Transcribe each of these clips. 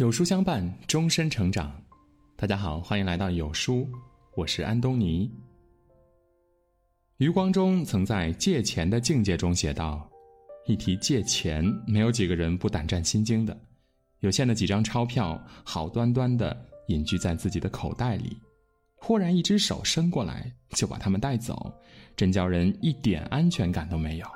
有书相伴，终身成长。大家好，欢迎来到有书，我是安东尼。余光中曾在《借钱的境界》中写道：“一提借钱，没有几个人不胆战心惊的。有限的几张钞票，好端端的隐居在自己的口袋里，忽然一只手伸过来，就把他们带走，真叫人一点安全感都没有。”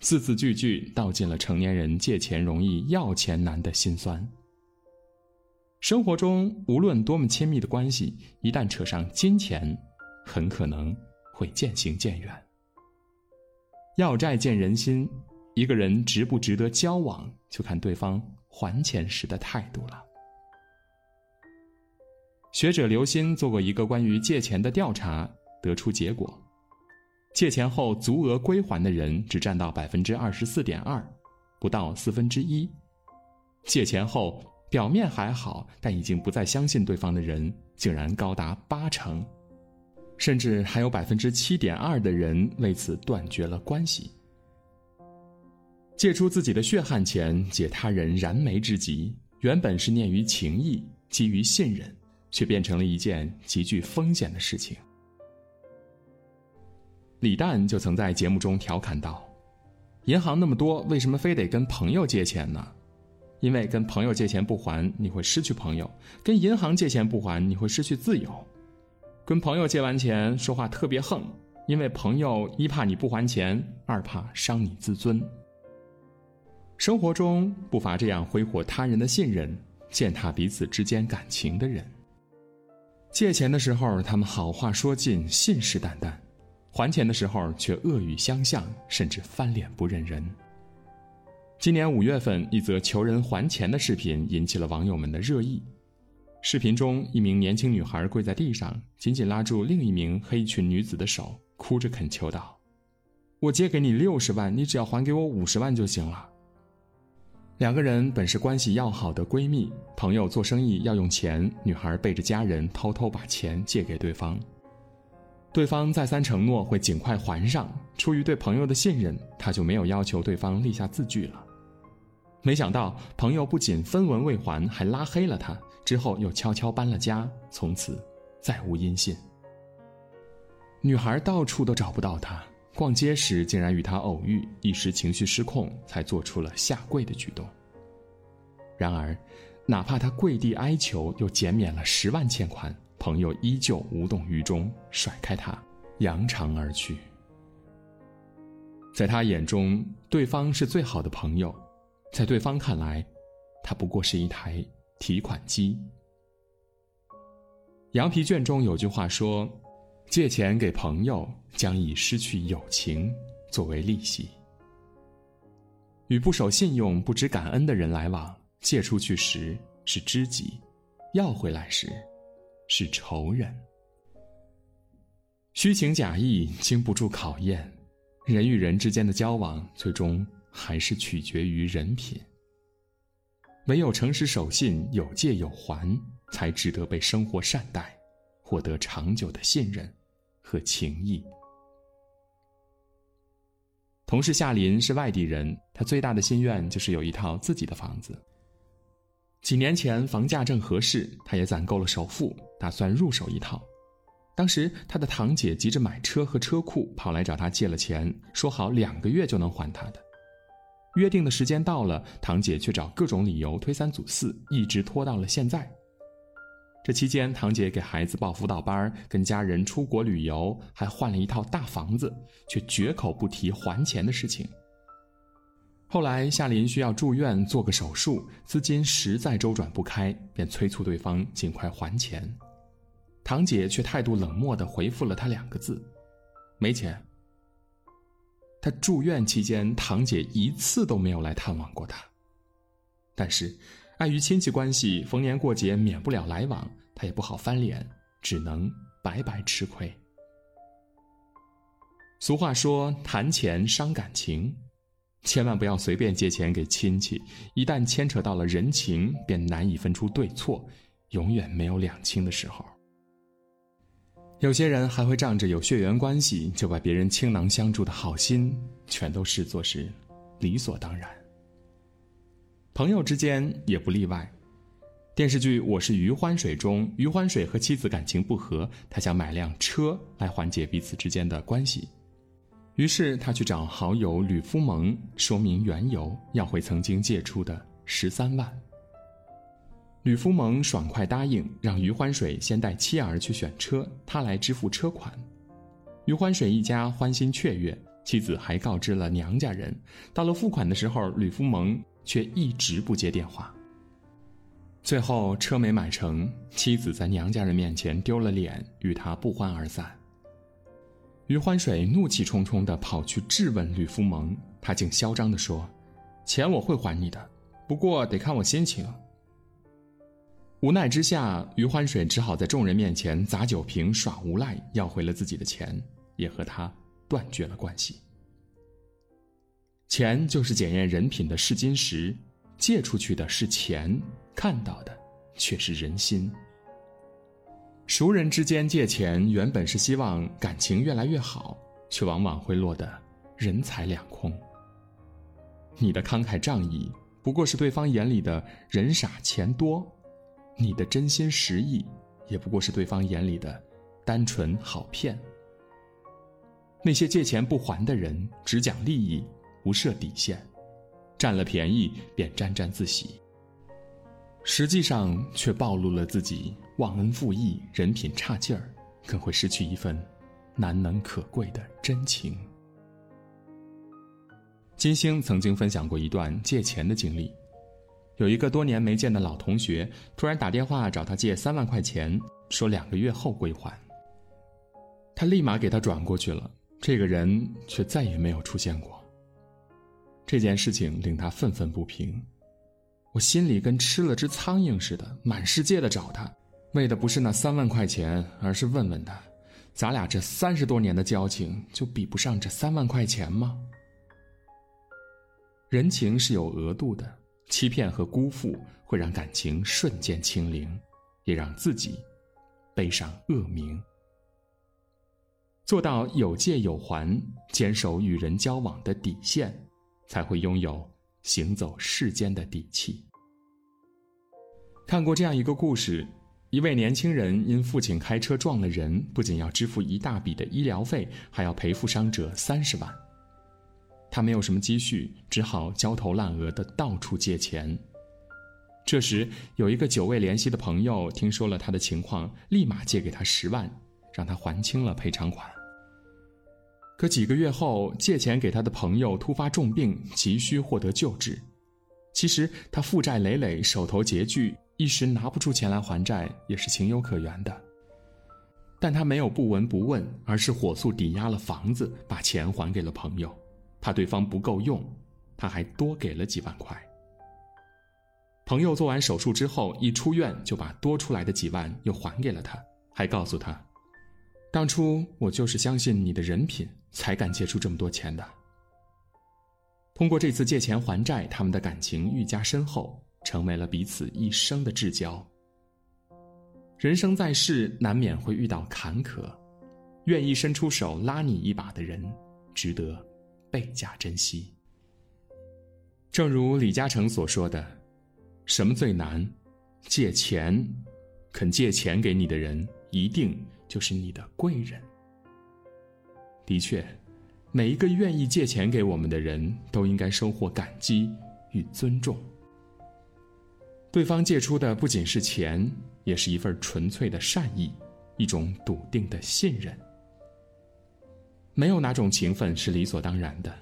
字字句句道尽了成年人借钱容易要钱难的心酸。生活中无论多么亲密的关系，一旦扯上金钱，很可能会渐行渐远。要债见人心，一个人值不值得交往，就看对方还钱时的态度了。学者刘鑫做过一个关于借钱的调查，得出结果。借钱后足额归还的人只占到百分之二十四点二，不到四分之一。借钱后表面还好，但已经不再相信对方的人竟然高达八成，甚至还有百分之七点二的人为此断绝了关系。借出自己的血汗钱解他人燃眉之急，原本是念于情义、基于信任，却变成了一件极具风险的事情。李诞就曾在节目中调侃道：“银行那么多，为什么非得跟朋友借钱呢？因为跟朋友借钱不还，你会失去朋友；跟银行借钱不还，你会失去自由。跟朋友借完钱，说话特别横，因为朋友一怕你不还钱，二怕伤你自尊。生活中不乏这样挥霍他人的信任、践踏彼此之间感情的人。借钱的时候，他们好话说尽，信誓旦旦。”还钱的时候却恶语相向，甚至翻脸不认人。今年五月份，一则求人还钱的视频引起了网友们的热议。视频中，一名年轻女孩跪在地上，紧紧拉住另一名黑裙女子的手，哭着恳求道：“我借给你六十万，你只要还给我五十万就行了。”两个人本是关系要好的闺蜜朋友，做生意要用钱，女孩背着家人偷偷把钱借给对方。对方再三承诺会尽快还上，出于对朋友的信任，他就没有要求对方立下字据了。没想到朋友不仅分文未还，还拉黑了他，之后又悄悄搬了家，从此再无音信。女孩到处都找不到他，逛街时竟然与他偶遇，一时情绪失控，才做出了下跪的举动。然而，哪怕他跪地哀求，又减免了十万欠款。朋友依旧无动于衷，甩开他，扬长而去。在他眼中，对方是最好的朋友；在对方看来，他不过是一台提款机。羊皮卷中有句话说：“借钱给朋友，将以失去友情作为利息。”与不守信用、不知感恩的人来往，借出去时是知己，要回来时。是仇人，虚情假意经不住考验，人与人之间的交往，最终还是取决于人品。唯有诚实守信，有借有还，才值得被生活善待，获得长久的信任和情谊。同事夏林是外地人，他最大的心愿就是有一套自己的房子。几年前房价正合适，他也攒够了首付，打算入手一套。当时他的堂姐急着买车和车库，跑来找他借了钱，说好两个月就能还他的。约定的时间到了，堂姐却找各种理由推三阻四，一直拖到了现在。这期间，堂姐给孩子报辅导班，跟家人出国旅游，还换了一套大房子，却绝口不提还钱的事情。后来夏林需要住院做个手术，资金实在周转不开，便催促对方尽快还钱。堂姐却态度冷漠地回复了他两个字：“没钱。”他住院期间，堂姐一次都没有来探望过他。但是，碍于亲戚关系，逢年过节免不了来往，他也不好翻脸，只能白白吃亏。俗话说：“谈钱伤感情。”千万不要随便借钱给亲戚，一旦牵扯到了人情，便难以分出对错，永远没有两清的时候。有些人还会仗着有血缘关系，就把别人倾囊相助的好心，全都视作是理所当然。朋友之间也不例外。电视剧《我是余欢水》中，余欢水和妻子感情不和，他想买辆车来缓解彼此之间的关系。于是他去找好友吕夫蒙说明缘由，要回曾经借出的十三万。吕夫蒙爽快答应，让余欢水先带妻儿去选车，他来支付车款。余欢水一家欢欣雀跃，妻子还告知了娘家人。到了付款的时候，吕夫蒙却一直不接电话。最后车没买成，妻子在娘家人面前丢了脸，与他不欢而散。余欢水怒气冲冲地跑去质问吕夫蒙，他竟嚣张地说：“钱我会还你的，不过得看我心情。”无奈之下，余欢水只好在众人面前砸酒瓶耍无赖，要回了自己的钱，也和他断绝了关系。钱就是检验人品的试金石，借出去的是钱，看到的却是人心。熟人之间借钱，原本是希望感情越来越好，却往往会落得人财两空。你的慷慨仗义，不过是对方眼里的人傻钱多；你的真心实意，也不过是对方眼里的单纯好骗。那些借钱不还的人，只讲利益，不设底线，占了便宜便沾沾自喜。实际上却暴露了自己忘恩负义、人品差劲儿，更会失去一份难能可贵的真情。金星曾经分享过一段借钱的经历：有一个多年没见的老同学，突然打电话找他借三万块钱，说两个月后归还。他立马给他转过去了，这个人却再也没有出现过。这件事情令他愤愤不平。我心里跟吃了只苍蝇似的，满世界的找他，为的不是那三万块钱，而是问问他，咱俩这三十多年的交情，就比不上这三万块钱吗？人情是有额度的，欺骗和辜负会让感情瞬间清零，也让自己背上恶名。做到有借有还，坚守与人交往的底线，才会拥有。行走世间的底气。看过这样一个故事：一位年轻人因父亲开车撞了人，不仅要支付一大笔的医疗费，还要赔付伤者三十万。他没有什么积蓄，只好焦头烂额的到处借钱。这时，有一个久未联系的朋友听说了他的情况，立马借给他十万，让他还清了赔偿款。可几个月后，借钱给他的朋友突发重病，急需获得救治。其实他负债累累，手头拮据，一时拿不出钱来还债，也是情有可原的。但他没有不闻不问，而是火速抵押了房子，把钱还给了朋友。怕对方不够用，他还多给了几万块。朋友做完手术之后，一出院就把多出来的几万又还给了他，还告诉他。当初我就是相信你的人品，才敢借出这么多钱的。通过这次借钱还债，他们的感情愈加深厚，成为了彼此一生的至交。人生在世，难免会遇到坎坷，愿意伸出手拉你一把的人，值得倍加珍惜。正如李嘉诚所说的：“什么最难？借钱。肯借钱给你的人，一定。”就是你的贵人。的确，每一个愿意借钱给我们的人都应该收获感激与尊重。对方借出的不仅是钱，也是一份纯粹的善意，一种笃定的信任。没有哪种情分是理所当然的，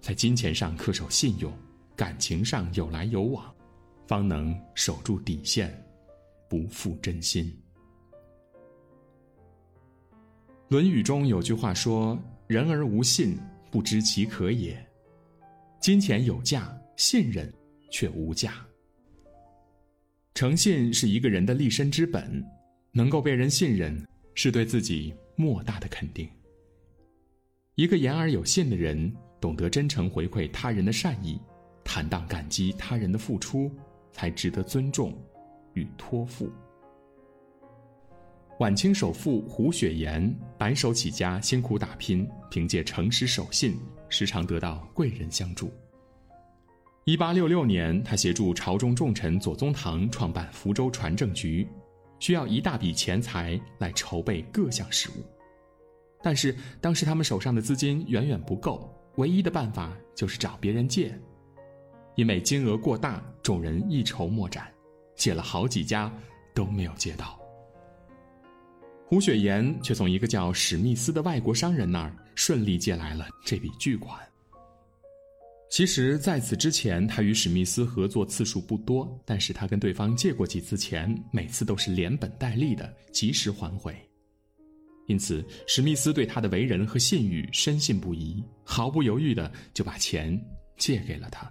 在金钱上恪守信用，感情上有来有往，方能守住底线，不负真心。《论语》中有句话说：“人而无信，不知其可也。”金钱有价，信任却无价。诚信是一个人的立身之本，能够被人信任，是对自己莫大的肯定。一个言而有信的人，懂得真诚回馈他人的善意，坦荡感激他人的付出，才值得尊重与托付。晚清首富胡雪岩白手起家，辛苦打拼，凭借诚实守信，时常得到贵人相助。一八六六年，他协助朝中重臣左宗棠创办福州船政局，需要一大笔钱财来筹备各项事务。但是当时他们手上的资金远远不够，唯一的办法就是找别人借。因为金额过大，众人一筹莫展，借了好几家都没有借到。胡雪岩却从一个叫史密斯的外国商人那儿顺利借来了这笔巨款。其实，在此之前，他与史密斯合作次数不多，但是他跟对方借过几次钱，每次都是连本带利的及时还回。因此，史密斯对他的为人和信誉深信不疑，毫不犹豫的就把钱借给了他。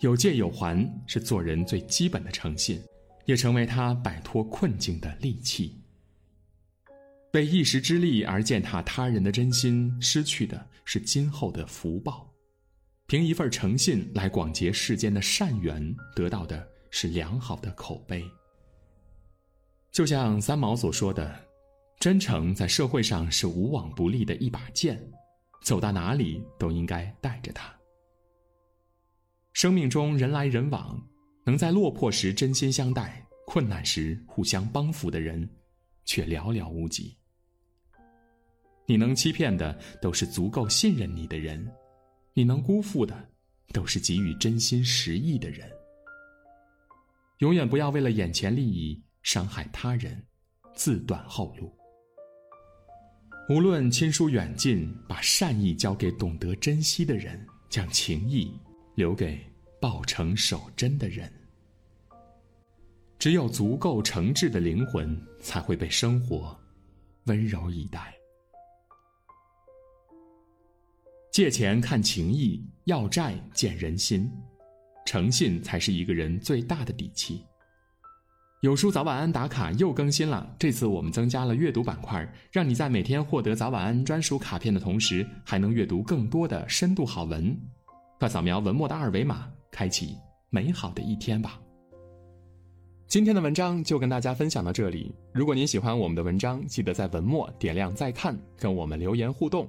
有借有还是做人最基本的诚信，也成为他摆脱困境的利器。为一时之利而践踏他人的真心，失去的是今后的福报。凭一份诚信来广结世间的善缘，得到的是良好的口碑。就像三毛所说的：“真诚在社会上是无往不利的一把剑，走到哪里都应该带着它。”生命中人来人往，能在落魄时真心相待、困难时互相帮扶的人，却寥寥无几。你能欺骗的，都是足够信任你的人。你能辜负的，都是给予真心实意的人。永远不要为了眼前利益伤害他人，自断后路。无论亲疏远近，把善意交给懂得珍惜的人，将情谊留给抱诚守真的人。只有足够诚挚的灵魂，才会被生活温柔以待。借钱看情义，要债见人心，诚信才是一个人最大的底气。有书早晚安打卡又更新了，这次我们增加了阅读板块，让你在每天获得早晚安专属卡片的同时，还能阅读更多的深度好文。快扫描文末的二维码，开启美好的一天吧。今天的文章就跟大家分享到这里。如果您喜欢我们的文章，记得在文末点亮再看，跟我们留言互动。